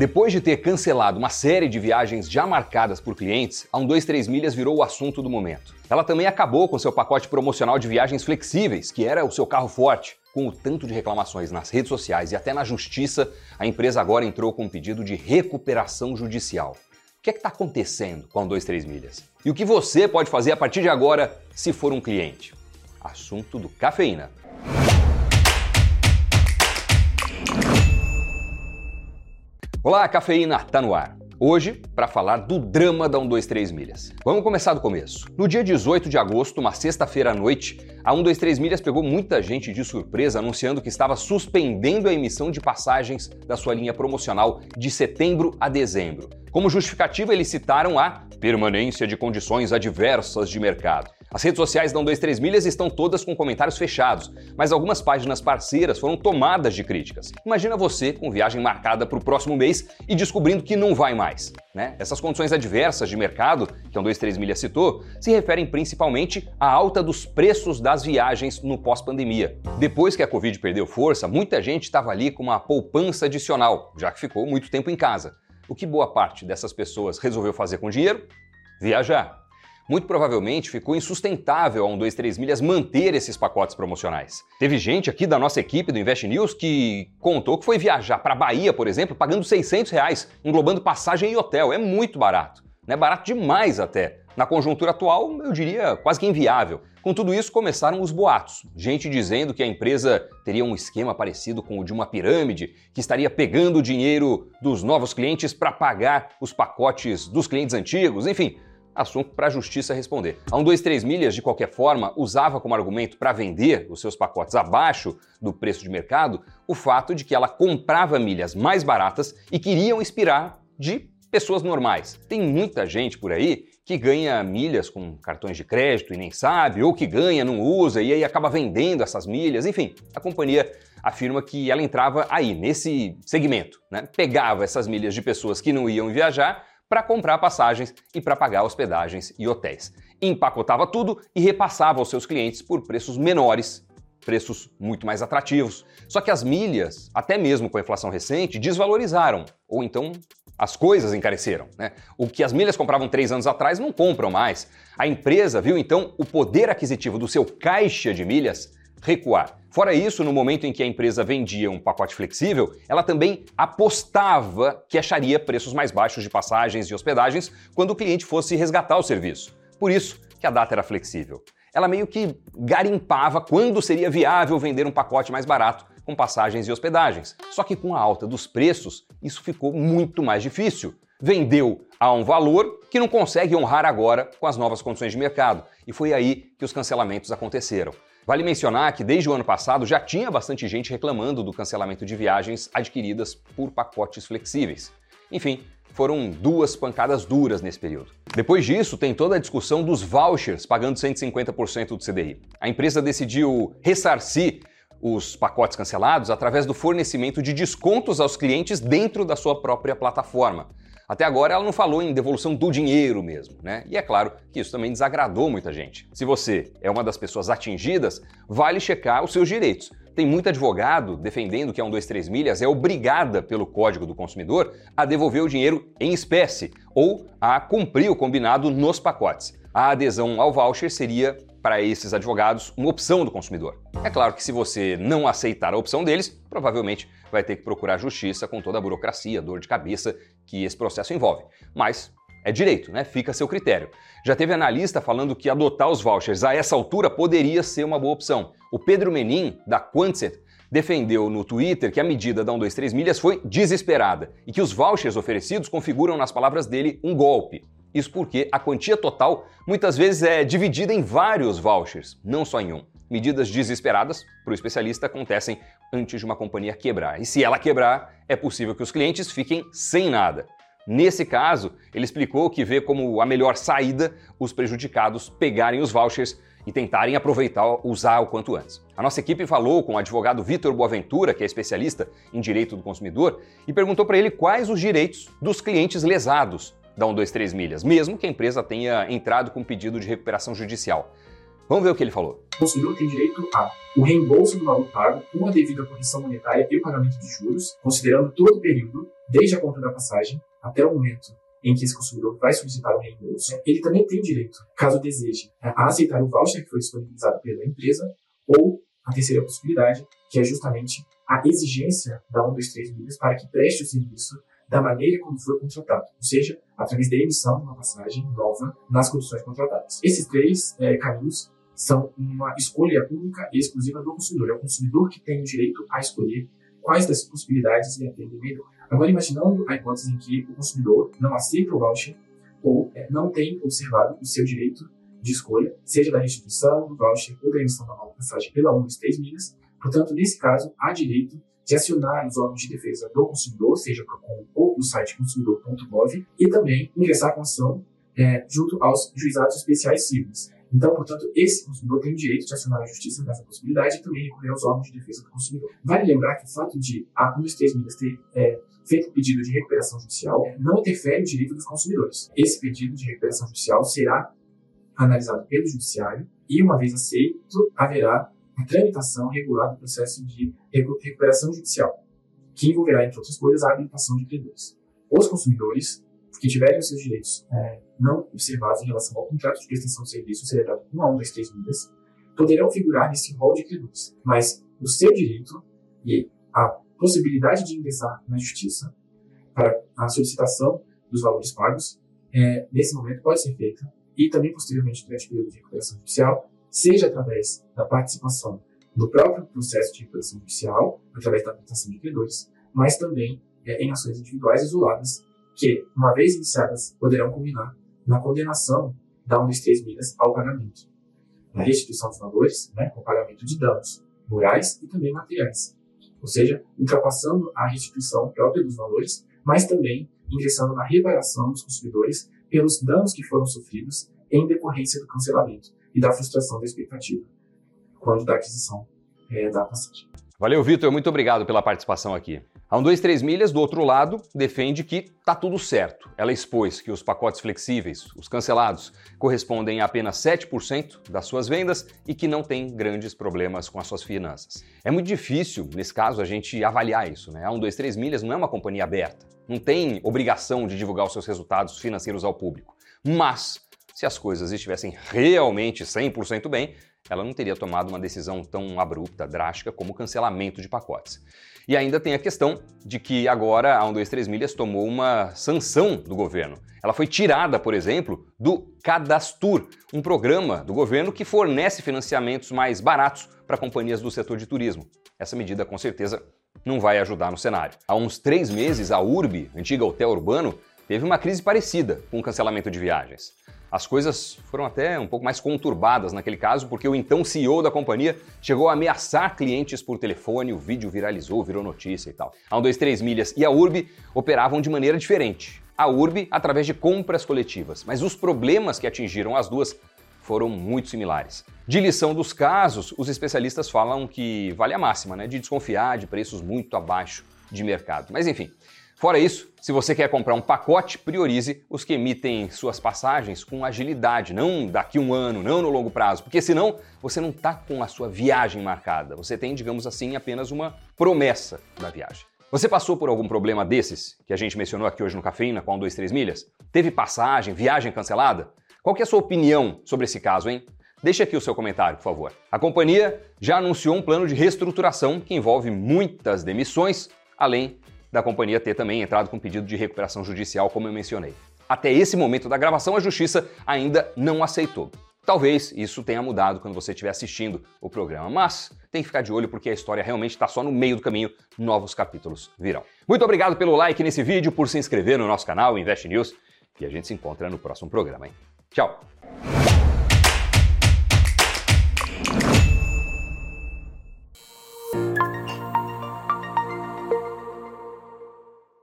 Depois de ter cancelado uma série de viagens já marcadas por clientes, a 123 Milhas virou o assunto do momento. Ela também acabou com seu pacote promocional de viagens flexíveis, que era o seu carro forte. Com o tanto de reclamações nas redes sociais e até na justiça, a empresa agora entrou com um pedido de recuperação judicial. O que é está acontecendo com a 123 Milhas? E o que você pode fazer a partir de agora se for um cliente? Assunto do Cafeína. Olá, cafeína tá no ar. Hoje, para falar do drama da 123 Milhas. Vamos começar do começo. No dia 18 de agosto, uma sexta-feira à noite, a 123 Milhas pegou muita gente de surpresa anunciando que estava suspendendo a emissão de passagens da sua linha promocional de setembro a dezembro. Como justificativa, eles citaram a permanência de condições adversas de mercado. As redes sociais da 123 Milhas estão todas com comentários fechados, mas algumas páginas parceiras foram tomadas de críticas. Imagina você com viagem marcada para o próximo mês e descobrindo que não vai mais. Né? Essas condições adversas de mercado, que a 123 Milhas citou, se referem principalmente à alta dos preços das viagens no pós-pandemia. Depois que a Covid perdeu força, muita gente estava ali com uma poupança adicional, já que ficou muito tempo em casa. O que boa parte dessas pessoas resolveu fazer com dinheiro? Viajar muito provavelmente ficou insustentável a 123 milhas manter esses pacotes promocionais. Teve gente aqui da nossa equipe do Invest News que contou que foi viajar para Bahia, por exemplo, pagando 600 reais, englobando passagem e hotel. É muito barato. É barato demais até. Na conjuntura atual, eu diria quase que inviável. Com tudo isso, começaram os boatos. Gente dizendo que a empresa teria um esquema parecido com o de uma pirâmide, que estaria pegando o dinheiro dos novos clientes para pagar os pacotes dos clientes antigos, enfim, assunto para a justiça responder. A 123 Milhas, de qualquer forma, usava como argumento para vender os seus pacotes abaixo do preço de mercado o fato de que ela comprava milhas mais baratas e queriam inspirar de pessoas normais. Tem muita gente por aí que ganha milhas com cartões de crédito e nem sabe, ou que ganha, não usa e aí acaba vendendo essas milhas. Enfim, a companhia afirma que ela entrava aí, nesse segmento, né? Pegava essas milhas de pessoas que não iam viajar para comprar passagens e para pagar hospedagens e hotéis. Empacotava tudo e repassava aos seus clientes por preços menores, preços muito mais atrativos. Só que as milhas, até mesmo com a inflação recente, desvalorizaram, ou então as coisas encareceram. Né? O que as milhas compravam três anos atrás não compram mais. A empresa viu então o poder aquisitivo do seu caixa de milhas recuar. Fora isso, no momento em que a empresa vendia um pacote flexível, ela também apostava que acharia preços mais baixos de passagens e hospedagens quando o cliente fosse resgatar o serviço. Por isso que a data era flexível. Ela meio que garimpava quando seria viável vender um pacote mais barato com passagens e hospedagens. Só que com a alta dos preços, isso ficou muito mais difícil. Vendeu a um valor que não consegue honrar agora com as novas condições de mercado. E foi aí que os cancelamentos aconteceram. Vale mencionar que desde o ano passado já tinha bastante gente reclamando do cancelamento de viagens adquiridas por pacotes flexíveis. Enfim, foram duas pancadas duras nesse período. Depois disso, tem toda a discussão dos vouchers pagando 150% do CDI. A empresa decidiu ressarcir os pacotes cancelados através do fornecimento de descontos aos clientes dentro da sua própria plataforma. Até agora ela não falou em devolução do dinheiro mesmo, né? E é claro que isso também desagradou muita gente. Se você é uma das pessoas atingidas, vale checar os seus direitos. Tem muito advogado defendendo que a 123 milhas é obrigada pelo Código do Consumidor a devolver o dinheiro em espécie ou a cumprir o combinado nos pacotes. A adesão ao voucher seria para esses advogados uma opção do consumidor. É claro que se você não aceitar a opção deles, provavelmente vai ter que procurar justiça com toda a burocracia, dor de cabeça que esse processo envolve. Mas é direito, né? Fica a seu critério. Já teve analista falando que adotar os vouchers a essa altura poderia ser uma boa opção. O Pedro Menin, da Quantset, defendeu no Twitter que a medida da 123 milhas foi desesperada e que os vouchers oferecidos configuram, nas palavras dele, um golpe. Isso porque a quantia total muitas vezes é dividida em vários vouchers, não só em um. Medidas desesperadas, para o especialista, acontecem antes de uma companhia quebrar. E se ela quebrar, é possível que os clientes fiquem sem nada. Nesse caso, ele explicou que vê como a melhor saída os prejudicados pegarem os vouchers e tentarem aproveitar usar o quanto antes. A nossa equipe falou com o advogado Vitor Boaventura, que é especialista em direito do consumidor, e perguntou para ele quais os direitos dos clientes lesados da 123 milhas, mesmo que a empresa tenha entrado com pedido de recuperação judicial. Vamos ver o que ele falou. O consumidor tem direito a o reembolso do valor pago com a devida correção monetária e o pagamento de juros, considerando todo o período, desde a compra da passagem até o momento em que esse consumidor vai solicitar o reembolso. Ele também tem direito, caso deseje, a aceitar o voucher que foi disponibilizado pela empresa ou a terceira possibilidade, que é justamente a exigência da 123 milhas para que preste o serviço da maneira como foi contratado, ou seja, através da emissão de uma passagem nova nas condições contratadas. Esses três é, caminhos são uma escolha única e exclusiva do consumidor. É o consumidor que tem o direito a escolher quais dessas possibilidades ele atende melhor. Agora, imaginando a hipótese em que o consumidor não aceita o voucher ou é, não tem observado o seu direito de escolha, seja da restituição do voucher ou da emissão da nova passagem pela 1 das 3 milhas, portanto, nesse caso, há direito de acionar os órgãos de defesa do consumidor, seja PROCON ou no site consumidor.gov, e também ingressar com ação é, junto aos juizados especiais civis. Então, portanto, esse consumidor tem o direito de acionar a justiça nessa possibilidade e também recorrer aos órgãos de defesa do consumidor. Vale lembrar que o fato de a 1 dos 3 milhas ter é, feito pedido de recuperação judicial não interfere no direito dos consumidores. Esse pedido de recuperação judicial será analisado pelo judiciário e, uma vez aceito, haverá a tramitação regular do processo de recuperação judicial, que envolverá, entre outras coisas, a habilitação de credores. Os consumidores que tiverem os seus direitos é, não observados em relação ao contrato de prestação de serviço celebrado com a 1 das 3 milhas, poderão figurar nesse rol de credores. Mas o seu direito e a possibilidade de ingressar na justiça para a solicitação dos valores pagos, é, nesse momento pode ser feita e também posteriormente durante o período de recuperação judicial, seja através da participação no próprio processo de recuperação judicial, através da habilitação de credores, mas também é, em ações individuais isoladas que, uma vez iniciadas, poderão culminar na condenação da 1 das 3 milhas ao pagamento, na restituição dos valores, né, com pagamento de danos morais e também materiais, ou seja, ultrapassando a restituição própria dos valores, mas também ingressando na reparação dos consumidores pelos danos que foram sofridos em decorrência do cancelamento e da frustração da expectativa quando da aquisição é, da passagem. Valeu, Vitor. Muito obrigado pela participação aqui. A 123 Milhas, do outro lado, defende que tá tudo certo. Ela expôs que os pacotes flexíveis, os cancelados, correspondem a apenas 7% das suas vendas e que não tem grandes problemas com as suas finanças. É muito difícil, nesse caso, a gente avaliar isso. Né? A 123 Milhas não é uma companhia aberta, não tem obrigação de divulgar os seus resultados financeiros ao público. Mas, se as coisas estivessem realmente 100% bem, ela não teria tomado uma decisão tão abrupta, drástica como o cancelamento de pacotes. E ainda tem a questão de que agora a 123 Milhas tomou uma sanção do governo. Ela foi tirada, por exemplo, do Cadastur, um programa do governo que fornece financiamentos mais baratos para companhias do setor de turismo. Essa medida, com certeza, não vai ajudar no cenário. Há uns três meses, a URB, antiga hotel urbano, teve uma crise parecida com o cancelamento de viagens. As coisas foram até um pouco mais conturbadas naquele caso, porque o então CEO da companhia chegou a ameaçar clientes por telefone, o vídeo viralizou, virou notícia e tal. A 123 Milhas e a URB operavam de maneira diferente. A URB através de compras coletivas, mas os problemas que atingiram as duas foram muito similares. De lição dos casos, os especialistas falam que vale a máxima, né, de desconfiar de preços muito abaixo de mercado. Mas enfim, Fora isso, se você quer comprar um pacote, priorize os que emitem suas passagens com agilidade, não daqui um ano, não no longo prazo, porque senão você não está com a sua viagem marcada. Você tem, digamos assim, apenas uma promessa da viagem. Você passou por algum problema desses que a gente mencionou aqui hoje no Cafeína com 1, 2, 3 milhas? Teve passagem, viagem cancelada? Qual é a sua opinião sobre esse caso, hein? Deixe aqui o seu comentário, por favor. A companhia já anunciou um plano de reestruturação que envolve muitas demissões, além da companhia ter também entrado com pedido de recuperação judicial, como eu mencionei. Até esse momento da gravação, a justiça ainda não aceitou. Talvez isso tenha mudado quando você estiver assistindo o programa, mas tem que ficar de olho porque a história realmente está só no meio do caminho, novos capítulos virão. Muito obrigado pelo like nesse vídeo, por se inscrever no nosso canal Invest News e a gente se encontra no próximo programa, hein? Tchau!